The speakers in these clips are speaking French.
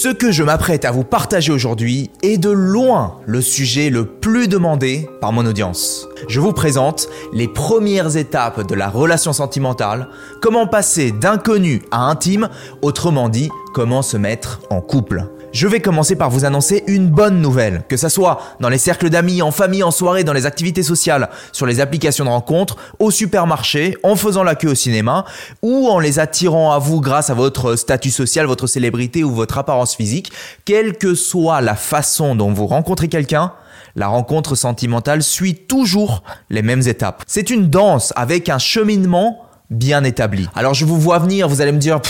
Ce que je m'apprête à vous partager aujourd'hui est de loin le sujet le plus demandé par mon audience. Je vous présente les premières étapes de la relation sentimentale, comment passer d'inconnu à intime, autrement dit, comment se mettre en couple. Je vais commencer par vous annoncer une bonne nouvelle, que ça soit dans les cercles d'amis, en famille, en soirée, dans les activités sociales, sur les applications de rencontres, au supermarché, en faisant la queue au cinéma, ou en les attirant à vous grâce à votre statut social, votre célébrité ou votre apparence physique, quelle que soit la façon dont vous rencontrez quelqu'un, la rencontre sentimentale suit toujours les mêmes étapes. C'est une danse avec un cheminement bien établi. Alors je vous vois venir, vous allez me dire,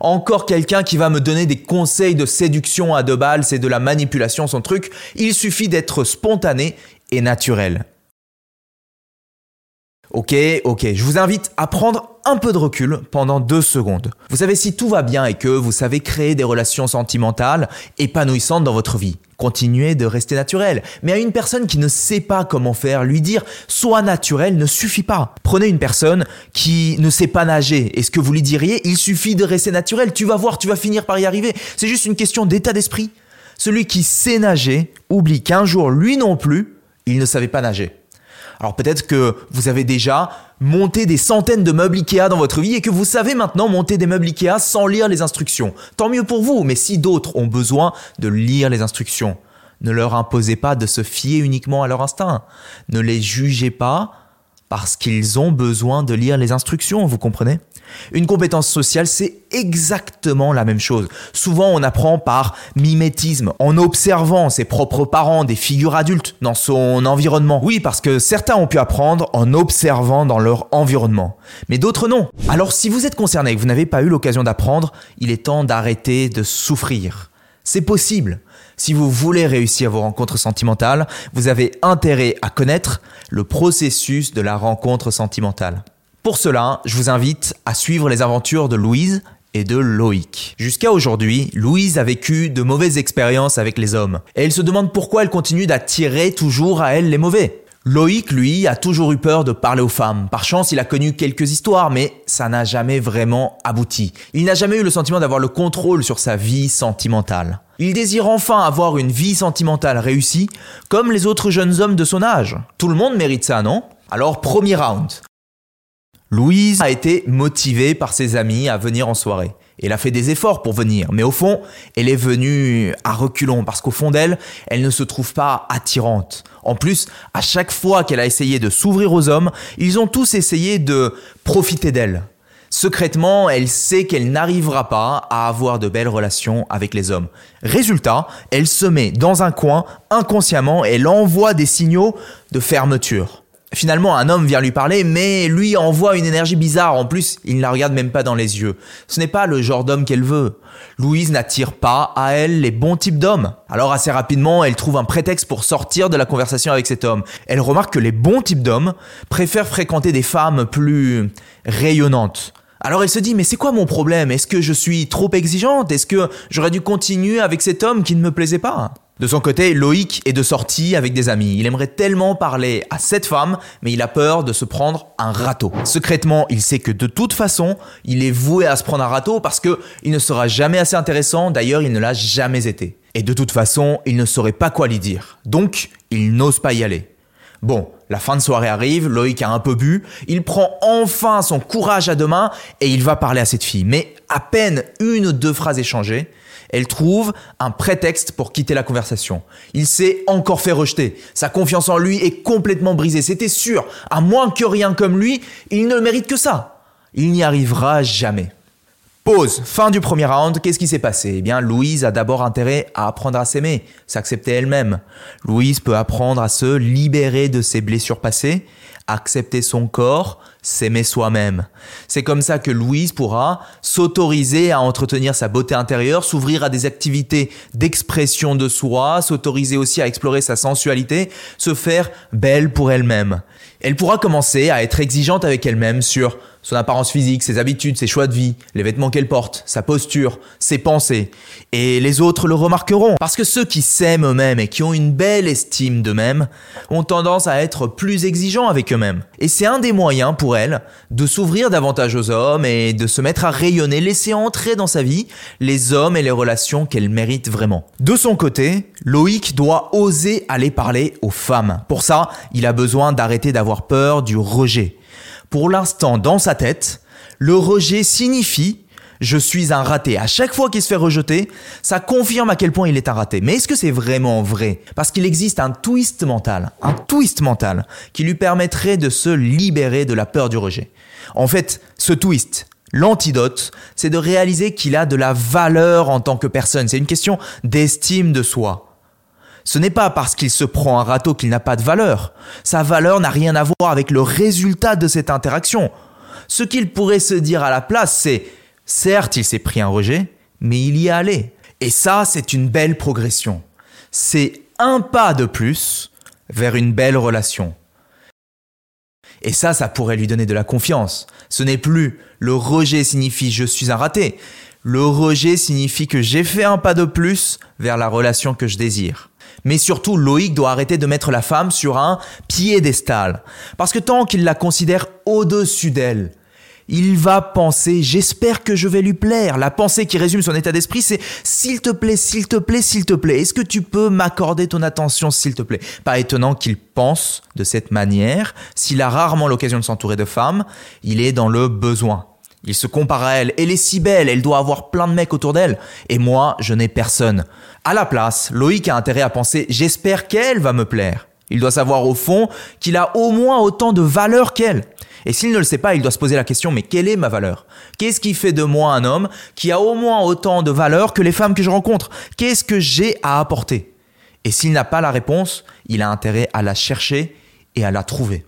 encore quelqu'un qui va me donner des conseils de séduction à deux balles, c'est de la manipulation son truc. Il suffit d'être spontané et naturel. Ok, ok, je vous invite à prendre un peu de recul pendant deux secondes. Vous savez, si tout va bien et que vous savez créer des relations sentimentales épanouissantes dans votre vie, continuez de rester naturel. Mais à une personne qui ne sait pas comment faire, lui dire sois naturel ne suffit pas. Prenez une personne qui ne sait pas nager et ce que vous lui diriez, il suffit de rester naturel, tu vas voir, tu vas finir par y arriver. C'est juste une question d'état d'esprit. Celui qui sait nager oublie qu'un jour, lui non plus, il ne savait pas nager. Alors peut-être que vous avez déjà monté des centaines de meubles Ikea dans votre vie et que vous savez maintenant monter des meubles Ikea sans lire les instructions. Tant mieux pour vous, mais si d'autres ont besoin de lire les instructions, ne leur imposez pas de se fier uniquement à leur instinct. Ne les jugez pas parce qu'ils ont besoin de lire les instructions, vous comprenez? Une compétence sociale, c'est exactement la même chose. Souvent, on apprend par mimétisme, en observant ses propres parents, des figures adultes dans son environnement. Oui, parce que certains ont pu apprendre en observant dans leur environnement, mais d'autres non. Alors si vous êtes concerné et que vous n'avez pas eu l'occasion d'apprendre, il est temps d'arrêter de souffrir. C'est possible. Si vous voulez réussir vos rencontres sentimentales, vous avez intérêt à connaître le processus de la rencontre sentimentale. Pour cela, je vous invite à suivre les aventures de Louise et de Loïc. Jusqu'à aujourd'hui, Louise a vécu de mauvaises expériences avec les hommes. Et elle se demande pourquoi elle continue d'attirer toujours à elle les mauvais. Loïc, lui, a toujours eu peur de parler aux femmes. Par chance, il a connu quelques histoires, mais ça n'a jamais vraiment abouti. Il n'a jamais eu le sentiment d'avoir le contrôle sur sa vie sentimentale. Il désire enfin avoir une vie sentimentale réussie, comme les autres jeunes hommes de son âge. Tout le monde mérite ça, non? Alors, premier round. Louise a été motivée par ses amis à venir en soirée. Elle a fait des efforts pour venir, mais au fond, elle est venue à reculons parce qu'au fond d'elle, elle ne se trouve pas attirante. En plus, à chaque fois qu'elle a essayé de s'ouvrir aux hommes, ils ont tous essayé de profiter d'elle. Secrètement, elle sait qu'elle n'arrivera pas à avoir de belles relations avec les hommes. Résultat, elle se met dans un coin inconsciemment et elle envoie des signaux de fermeture. Finalement, un homme vient lui parler, mais lui envoie une énergie bizarre. En plus, il ne la regarde même pas dans les yeux. Ce n'est pas le genre d'homme qu'elle veut. Louise n'attire pas à elle les bons types d'hommes. Alors assez rapidement, elle trouve un prétexte pour sortir de la conversation avec cet homme. Elle remarque que les bons types d'hommes préfèrent fréquenter des femmes plus rayonnantes. Alors elle se dit, mais c'est quoi mon problème? Est-ce que je suis trop exigeante? Est-ce que j'aurais dû continuer avec cet homme qui ne me plaisait pas? De son côté, Loïc est de sortie avec des amis. Il aimerait tellement parler à cette femme, mais il a peur de se prendre un râteau. Secrètement, il sait que de toute façon, il est voué à se prendre un râteau parce que il ne sera jamais assez intéressant. D'ailleurs, il ne l'a jamais été. Et de toute façon, il ne saurait pas quoi lui dire. Donc, il n'ose pas y aller. Bon, la fin de soirée arrive, Loïc a un peu bu, il prend enfin son courage à deux mains et il va parler à cette fille. Mais à peine une ou deux phrases échangées, elle trouve un prétexte pour quitter la conversation. Il s'est encore fait rejeter. Sa confiance en lui est complètement brisée. C'était sûr. À moins que rien comme lui, il ne mérite que ça. Il n'y arrivera jamais. Pause. Fin du premier round. Qu'est-ce qui s'est passé? Eh bien, Louise a d'abord intérêt à apprendre à s'aimer, s'accepter elle-même. Louise peut apprendre à se libérer de ses blessures passées accepter son corps, s'aimer soi-même. C'est comme ça que Louise pourra s'autoriser à entretenir sa beauté intérieure, s'ouvrir à des activités d'expression de soi, s'autoriser aussi à explorer sa sensualité, se faire belle pour elle-même. Elle pourra commencer à être exigeante avec elle-même sur son apparence physique, ses habitudes, ses choix de vie, les vêtements qu'elle porte, sa posture, ses pensées. Et les autres le remarqueront. Parce que ceux qui s'aiment eux-mêmes et qui ont une belle estime d'eux-mêmes ont tendance à être plus exigeants avec eux-mêmes. Et c'est un des moyens pour elle de s'ouvrir davantage aux hommes et de se mettre à rayonner, laisser entrer dans sa vie les hommes et les relations qu'elle mérite vraiment. De son côté, Loïc doit oser aller parler aux femmes. Pour ça, il a besoin d'arrêter d'avoir peur du rejet. Pour l'instant, dans sa tête, le rejet signifie je suis un raté. À chaque fois qu'il se fait rejeter, ça confirme à quel point il est un raté. Mais est-ce que c'est vraiment vrai? Parce qu'il existe un twist mental, un twist mental qui lui permettrait de se libérer de la peur du rejet. En fait, ce twist, l'antidote, c'est de réaliser qu'il a de la valeur en tant que personne. C'est une question d'estime de soi. Ce n'est pas parce qu'il se prend un râteau qu'il n'a pas de valeur. Sa valeur n'a rien à voir avec le résultat de cette interaction. Ce qu'il pourrait se dire à la place, c'est certes, il s'est pris un rejet, mais il y est allé. Et ça, c'est une belle progression. C'est un pas de plus vers une belle relation. Et ça, ça pourrait lui donner de la confiance. Ce n'est plus le rejet signifie je suis un raté. Le rejet signifie que j'ai fait un pas de plus vers la relation que je désire. Mais surtout, Loïc doit arrêter de mettre la femme sur un piédestal. Parce que tant qu'il la considère au-dessus d'elle, il va penser j'espère que je vais lui plaire. La pensée qui résume son état d'esprit, c'est s'il te plaît, s'il te plaît, s'il te plaît. Est-ce que tu peux m'accorder ton attention, s'il te plaît? Pas étonnant qu'il pense de cette manière. S'il a rarement l'occasion de s'entourer de femmes, il est dans le besoin. Il se compare à elle. Elle est si belle, elle doit avoir plein de mecs autour d'elle. Et moi, je n'ai personne. À la place, Loïc a intérêt à penser j'espère qu'elle va me plaire. Il doit savoir au fond qu'il a au moins autant de valeur qu'elle. Et s'il ne le sait pas, il doit se poser la question mais quelle est ma valeur? Qu'est-ce qui fait de moi un homme qui a au moins autant de valeur que les femmes que je rencontre? Qu'est-ce que j'ai à apporter? Et s'il n'a pas la réponse, il a intérêt à la chercher et à la trouver.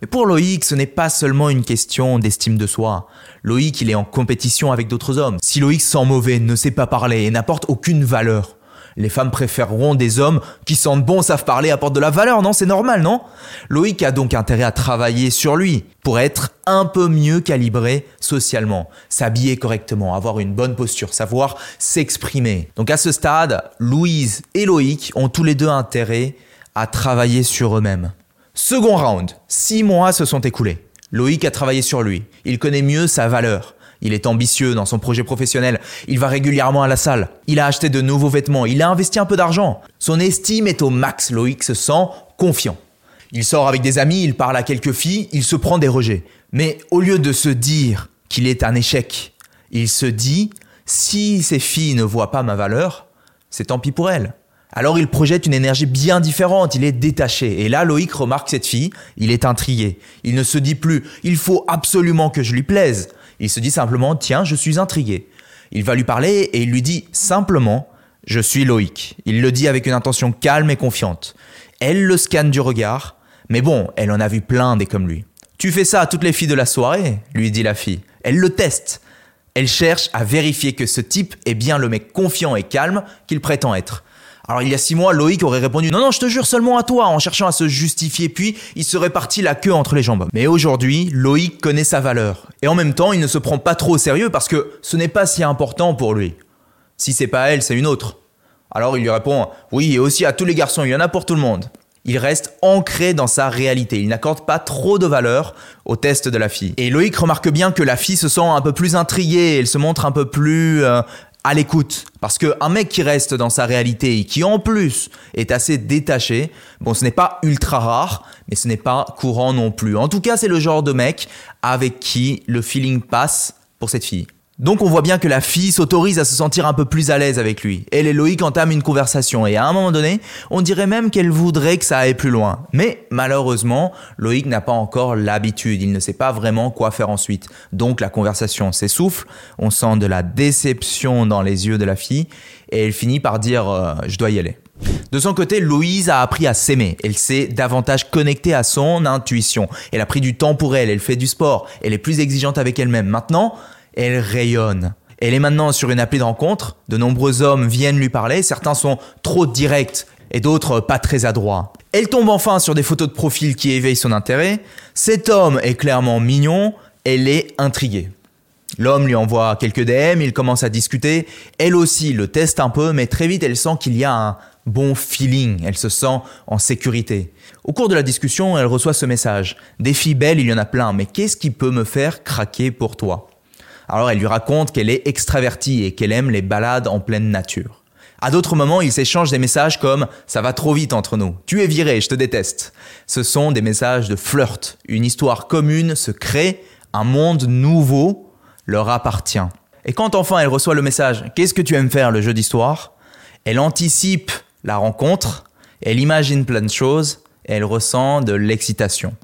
Mais pour Loïc, ce n'est pas seulement une question d'estime de soi. Loïc, il est en compétition avec d'autres hommes. Si Loïc sent mauvais, ne sait pas parler et n'apporte aucune valeur, les femmes préféreront des hommes qui sentent bon, savent parler, apportent de la valeur, non C'est normal, non? Loïc a donc intérêt à travailler sur lui pour être un peu mieux calibré socialement, s'habiller correctement, avoir une bonne posture, savoir s'exprimer. Donc à ce stade, Louise et Loïc ont tous les deux intérêt à travailler sur eux-mêmes. Second round, six mois se sont écoulés. Loïc a travaillé sur lui. Il connaît mieux sa valeur. Il est ambitieux dans son projet professionnel. Il va régulièrement à la salle. Il a acheté de nouveaux vêtements. Il a investi un peu d'argent. Son estime est au max. Loïc se sent confiant. Il sort avec des amis, il parle à quelques filles, il se prend des rejets. Mais au lieu de se dire qu'il est un échec, il se dit si ces filles ne voient pas ma valeur, c'est tant pis pour elles. Alors il projette une énergie bien différente, il est détaché. Et là, Loïc remarque cette fille, il est intrigué. Il ne se dit plus, il faut absolument que je lui plaise. Il se dit simplement, tiens, je suis intrigué. Il va lui parler et il lui dit simplement, je suis Loïc. Il le dit avec une intention calme et confiante. Elle le scanne du regard, mais bon, elle en a vu plein des comme lui. Tu fais ça à toutes les filles de la soirée, lui dit la fille. Elle le teste. Elle cherche à vérifier que ce type est bien le mec confiant et calme qu'il prétend être. Alors il y a six mois, Loïc aurait répondu non non je te jure seulement à toi en cherchant à se justifier puis il serait parti la queue entre les jambes. Mais aujourd'hui, Loïc connaît sa valeur et en même temps il ne se prend pas trop au sérieux parce que ce n'est pas si important pour lui. Si c'est pas elle, c'est une autre. Alors il lui répond oui et aussi à tous les garçons, il y en a pour tout le monde. Il reste ancré dans sa réalité. Il n'accorde pas trop de valeur au test de la fille. Et Loïc remarque bien que la fille se sent un peu plus intriguée, elle se montre un peu plus euh, à l'écoute. Parce qu'un mec qui reste dans sa réalité et qui en plus est assez détaché, bon ce n'est pas ultra rare, mais ce n'est pas courant non plus. En tout cas c'est le genre de mec avec qui le feeling passe pour cette fille. Donc on voit bien que la fille s'autorise à se sentir un peu plus à l'aise avec lui. Elle et Loïc entament une conversation et à un moment donné, on dirait même qu'elle voudrait que ça aille plus loin. Mais malheureusement, Loïc n'a pas encore l'habitude, il ne sait pas vraiment quoi faire ensuite. Donc la conversation s'essouffle, on sent de la déception dans les yeux de la fille et elle finit par dire euh, je dois y aller. De son côté, Louise a appris à s'aimer. Elle s'est davantage connectée à son intuition. Elle a pris du temps pour elle, elle fait du sport, elle est plus exigeante avec elle-même. Maintenant, elle rayonne. Elle est maintenant sur une appli de rencontre, de nombreux hommes viennent lui parler, certains sont trop directs et d'autres pas très adroits. Elle tombe enfin sur des photos de profil qui éveillent son intérêt, cet homme est clairement mignon, elle est intriguée. L'homme lui envoie quelques DM, il commence à discuter. Elle aussi le teste un peu, mais très vite elle sent qu'il y a un bon feeling, elle se sent en sécurité. Au cours de la discussion, elle reçoit ce message. Des filles belles, il y en a plein, mais qu'est-ce qui peut me faire craquer pour toi? Alors elle lui raconte qu'elle est extravertie et qu'elle aime les balades en pleine nature. À d'autres moments, ils s'échangent des messages comme ⁇ ça va trop vite entre nous, tu es viré, je te déteste ⁇ Ce sont des messages de flirt. Une histoire commune se crée, un monde nouveau leur appartient. Et quand enfin elle reçoit le message ⁇ Qu'est-ce que tu aimes faire le jeu d'histoire ?⁇ Elle anticipe la rencontre, elle imagine plein de choses, elle ressent de l'excitation.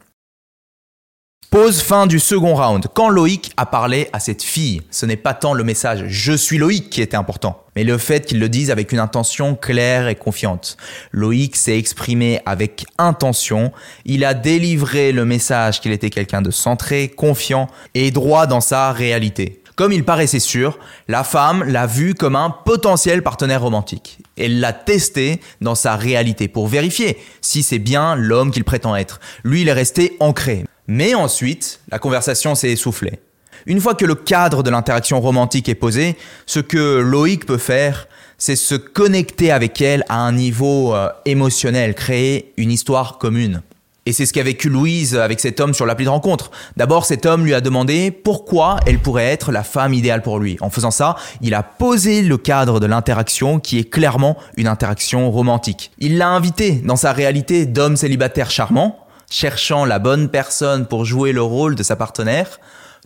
Pause fin du second round. Quand Loïc a parlé à cette fille, ce n'est pas tant le message je suis Loïc qui était important, mais le fait qu'il le dise avec une intention claire et confiante. Loïc s'est exprimé avec intention, il a délivré le message qu'il était quelqu'un de centré, confiant et droit dans sa réalité. Comme il paraissait sûr, la femme l'a vu comme un potentiel partenaire romantique. Elle l'a testé dans sa réalité pour vérifier si c'est bien l'homme qu'il prétend être. Lui, il est resté ancré. Mais ensuite, la conversation s'est essoufflée. Une fois que le cadre de l'interaction romantique est posé, ce que Loïc peut faire, c'est se connecter avec elle à un niveau euh, émotionnel, créer une histoire commune. Et c'est ce qu'a vécu Louise avec cet homme sur l'appli de rencontre. D'abord, cet homme lui a demandé pourquoi elle pourrait être la femme idéale pour lui. En faisant ça, il a posé le cadre de l'interaction qui est clairement une interaction romantique. Il l'a invité dans sa réalité d'homme célibataire charmant, cherchant la bonne personne pour jouer le rôle de sa partenaire,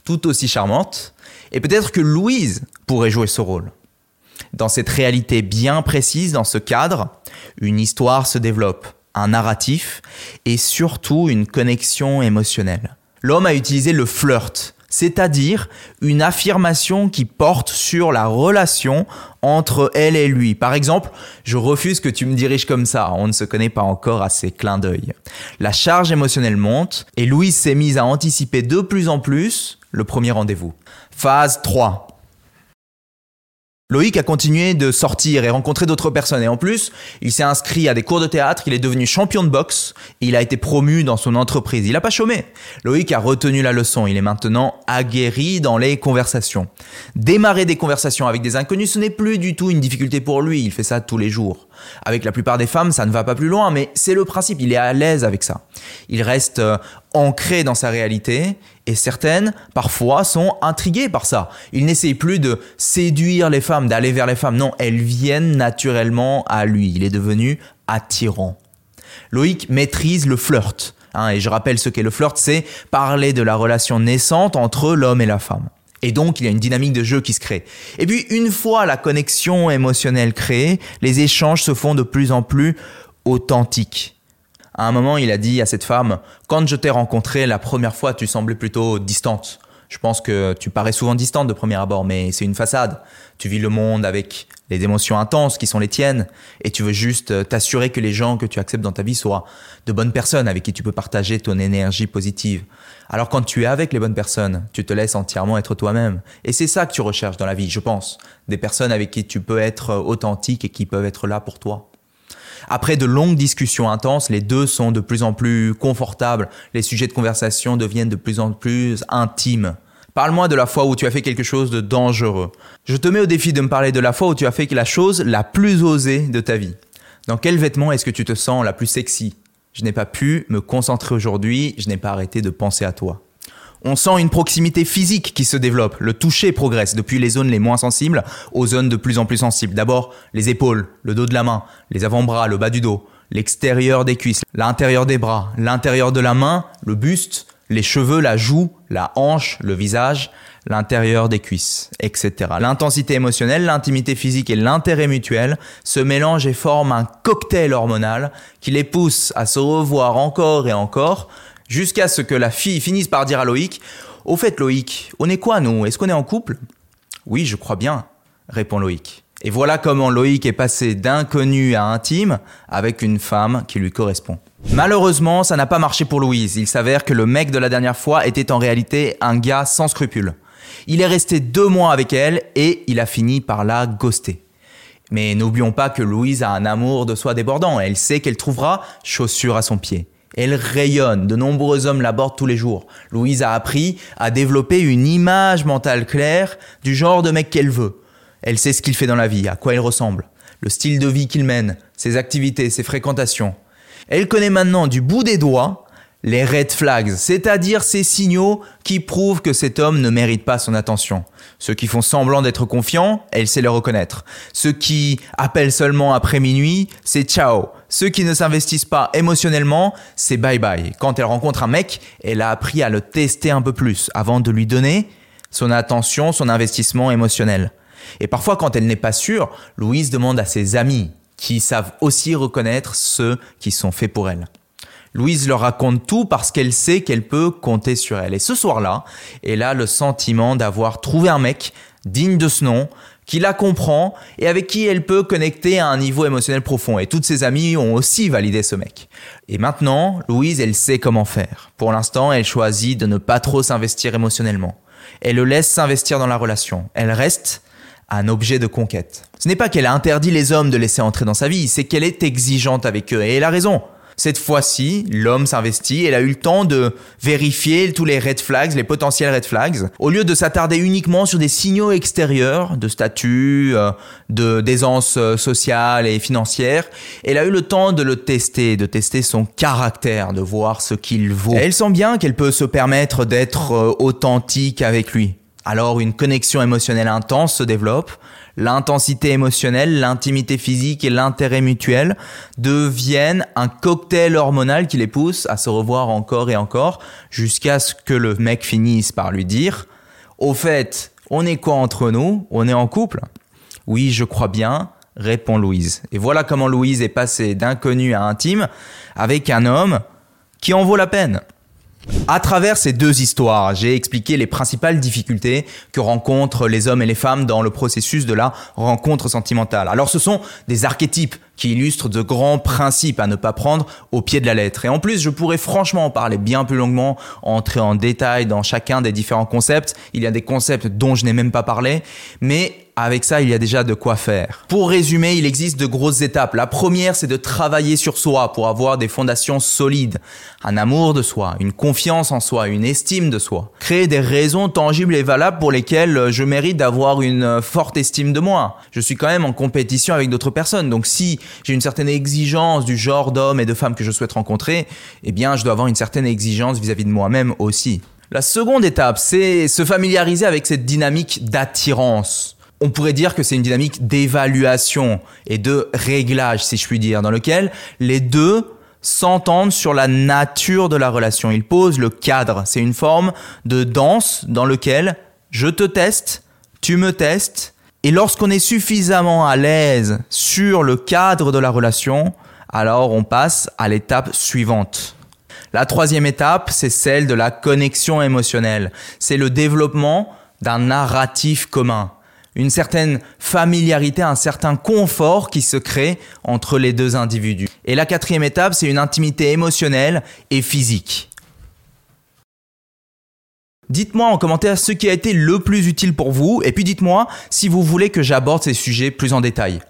tout aussi charmante. Et peut-être que Louise pourrait jouer ce rôle. Dans cette réalité bien précise, dans ce cadre, une histoire se développe un narratif et surtout une connexion émotionnelle. L'homme a utilisé le flirt, c'est-à-dire une affirmation qui porte sur la relation entre elle et lui. Par exemple, je refuse que tu me diriges comme ça, on ne se connaît pas encore à ces clins d'œil. La charge émotionnelle monte et Louise s'est mise à anticiper de plus en plus le premier rendez-vous. Phase 3. Loïc a continué de sortir et rencontrer d'autres personnes. Et en plus, il s'est inscrit à des cours de théâtre, il est devenu champion de boxe il a été promu dans son entreprise. Il n'a pas chômé. Loïc a retenu la leçon. Il est maintenant aguerri dans les conversations. Démarrer des conversations avec des inconnus, ce n'est plus du tout une difficulté pour lui. Il fait ça tous les jours. Avec la plupart des femmes, ça ne va pas plus loin, mais c'est le principe. Il est à l'aise avec ça. Il reste euh, ancré dans sa réalité et certaines, parfois, sont intriguées par ça. Il n'essaye plus de séduire les femmes, d'aller vers les femmes. Non, elles viennent naturellement à lui. Il est devenu attirant. Loïc maîtrise le flirt. Hein, et je rappelle ce qu'est le flirt, c'est parler de la relation naissante entre l'homme et la femme. Et donc, il y a une dynamique de jeu qui se crée. Et puis, une fois la connexion émotionnelle créée, les échanges se font de plus en plus authentiques. À un moment, il a dit à cette femme, quand je t'ai rencontrée la première fois, tu semblais plutôt distante. Je pense que tu parais souvent distante de premier abord, mais c'est une façade. Tu vis le monde avec les émotions intenses qui sont les tiennes, et tu veux juste t'assurer que les gens que tu acceptes dans ta vie soient de bonnes personnes avec qui tu peux partager ton énergie positive. Alors quand tu es avec les bonnes personnes, tu te laisses entièrement être toi-même. Et c'est ça que tu recherches dans la vie, je pense. Des personnes avec qui tu peux être authentique et qui peuvent être là pour toi. Après de longues discussions intenses, les deux sont de plus en plus confortables, les sujets de conversation deviennent de plus en plus intimes. Parle-moi de la fois où tu as fait quelque chose de dangereux. Je te mets au défi de me parler de la fois où tu as fait la chose la plus osée de ta vie. Dans quel vêtement est-ce que tu te sens la plus sexy? Je n'ai pas pu me concentrer aujourd'hui, je n'ai pas arrêté de penser à toi. On sent une proximité physique qui se développe. Le toucher progresse depuis les zones les moins sensibles aux zones de plus en plus sensibles. D'abord, les épaules, le dos de la main, les avant-bras, le bas du dos, l'extérieur des cuisses, l'intérieur des bras, l'intérieur de la main, le buste, les cheveux, la joue, la hanche, le visage, l'intérieur des cuisses, etc. L'intensité émotionnelle, l'intimité physique et l'intérêt mutuel se mélangent et forment un cocktail hormonal qui les pousse à se revoir encore et encore Jusqu'à ce que la fille finisse par dire à Loïc Au fait, Loïc, on est quoi nous? Est-ce qu'on est en couple? Oui, je crois bien, répond Loïc. Et voilà comment Loïc est passé d'inconnu à intime avec une femme qui lui correspond. Malheureusement, ça n'a pas marché pour Louise. Il s'avère que le mec de la dernière fois était en réalité un gars sans scrupules. Il est resté deux mois avec elle et il a fini par la ghoster. Mais n'oublions pas que Louise a un amour de soi débordant. Elle sait qu'elle trouvera chaussure à son pied. Elle rayonne, de nombreux hommes l'abordent tous les jours. Louise a appris à développer une image mentale claire du genre de mec qu'elle veut. Elle sait ce qu'il fait dans la vie, à quoi il ressemble, le style de vie qu'il mène, ses activités, ses fréquentations. Elle connaît maintenant du bout des doigts les red flags, c'est-à-dire ces signaux qui prouvent que cet homme ne mérite pas son attention. Ceux qui font semblant d'être confiants, elle sait les reconnaître. Ceux qui appellent seulement après minuit, c'est ciao. Ceux qui ne s'investissent pas émotionnellement, c'est bye bye. Quand elle rencontre un mec, elle a appris à le tester un peu plus avant de lui donner son attention, son investissement émotionnel. Et parfois, quand elle n'est pas sûre, Louise demande à ses amis, qui savent aussi reconnaître ceux qui sont faits pour elle. Louise leur raconte tout parce qu'elle sait qu'elle peut compter sur elle. Et ce soir-là, elle a le sentiment d'avoir trouvé un mec digne de ce nom, qui la comprend et avec qui elle peut connecter à un niveau émotionnel profond. Et toutes ses amies ont aussi validé ce mec. Et maintenant, Louise, elle sait comment faire. Pour l'instant, elle choisit de ne pas trop s'investir émotionnellement. Elle le laisse s'investir dans la relation. Elle reste un objet de conquête. Ce n'est pas qu'elle a interdit les hommes de laisser entrer dans sa vie, c'est qu'elle est exigeante avec eux. Et elle a raison. Cette fois-ci, l'homme s'investit. Elle a eu le temps de vérifier tous les red flags, les potentiels red flags, au lieu de s'attarder uniquement sur des signaux extérieurs de statut, euh, de d'aisance euh, sociale et financière. Elle a eu le temps de le tester, de tester son caractère, de voir ce qu'il vaut. elle sent bien qu'elle peut se permettre d'être euh, authentique avec lui. Alors une connexion émotionnelle intense se développe, l'intensité émotionnelle, l'intimité physique et l'intérêt mutuel deviennent un cocktail hormonal qui les pousse à se revoir encore et encore jusqu'à ce que le mec finisse par lui dire Au fait, on est quoi entre nous? On est en couple? Oui, je crois bien, répond Louise. Et voilà comment Louise est passée d'inconnu à intime avec un homme qui en vaut la peine. À travers ces deux histoires, j'ai expliqué les principales difficultés que rencontrent les hommes et les femmes dans le processus de la rencontre sentimentale. Alors ce sont des archétypes qui illustrent de grands principes à ne pas prendre au pied de la lettre. Et en plus, je pourrais franchement en parler bien plus longuement, entrer en détail dans chacun des différents concepts. Il y a des concepts dont je n'ai même pas parlé, mais avec ça, il y a déjà de quoi faire. Pour résumer, il existe de grosses étapes. La première, c'est de travailler sur soi pour avoir des fondations solides. Un amour de soi, une confiance en soi, une estime de soi. Créer des raisons tangibles et valables pour lesquelles je mérite d'avoir une forte estime de moi. Je suis quand même en compétition avec d'autres personnes. Donc si j'ai une certaine exigence du genre d'homme et de femme que je souhaite rencontrer, eh bien, je dois avoir une certaine exigence vis-à-vis de moi-même aussi. La seconde étape, c'est se familiariser avec cette dynamique d'attirance on pourrait dire que c'est une dynamique d'évaluation et de réglage, si je puis dire, dans lequel les deux s'entendent sur la nature de la relation. Ils posent le cadre. C'est une forme de danse dans lequel je te teste, tu me testes, et lorsqu'on est suffisamment à l'aise sur le cadre de la relation, alors on passe à l'étape suivante. La troisième étape, c'est celle de la connexion émotionnelle. C'est le développement d'un narratif commun une certaine familiarité, un certain confort qui se crée entre les deux individus. Et la quatrième étape, c'est une intimité émotionnelle et physique. Dites-moi en commentaire ce qui a été le plus utile pour vous, et puis dites-moi si vous voulez que j'aborde ces sujets plus en détail.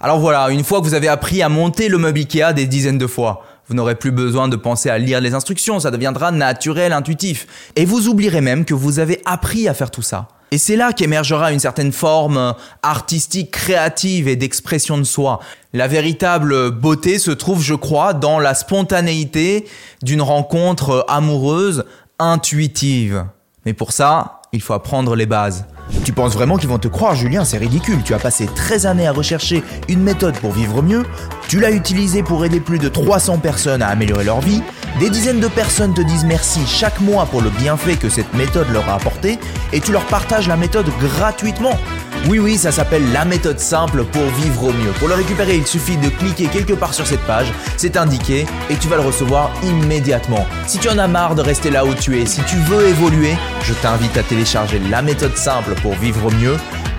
Alors voilà, une fois que vous avez appris à monter le meuble Ikea des dizaines de fois, vous n'aurez plus besoin de penser à lire les instructions, ça deviendra naturel, intuitif. Et vous oublierez même que vous avez appris à faire tout ça. Et c'est là qu'émergera une certaine forme artistique, créative et d'expression de soi. La véritable beauté se trouve, je crois, dans la spontanéité d'une rencontre amoureuse intuitive. Mais pour ça, il faut apprendre les bases. Tu penses vraiment qu'ils vont te croire, Julien? C'est ridicule. Tu as passé 13 années à rechercher une méthode pour vivre mieux. Tu l'as utilisée pour aider plus de 300 personnes à améliorer leur vie. Des dizaines de personnes te disent merci chaque mois pour le bienfait que cette méthode leur a apporté et tu leur partages la méthode gratuitement. Oui oui, ça s'appelle la méthode simple pour vivre au mieux. Pour le récupérer, il suffit de cliquer quelque part sur cette page, c'est indiqué et tu vas le recevoir immédiatement. Si tu en as marre de rester là où tu es, si tu veux évoluer, je t'invite à télécharger la méthode simple pour vivre au mieux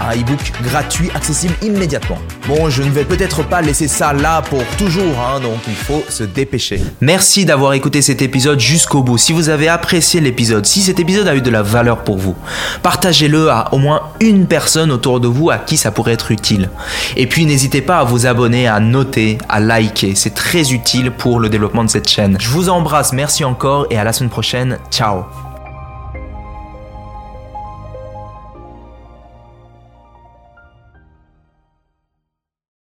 un e-book gratuit accessible immédiatement. Bon, je ne vais peut-être pas laisser ça là pour toujours, hein, donc il faut se dépêcher. Merci d'avoir écouté cet épisode jusqu'au bout. Si vous avez apprécié l'épisode, si cet épisode a eu de la valeur pour vous, partagez-le à au moins une personne autour de vous à qui ça pourrait être utile. Et puis n'hésitez pas à vous abonner, à noter, à liker. C'est très utile pour le développement de cette chaîne. Je vous embrasse, merci encore et à la semaine prochaine. Ciao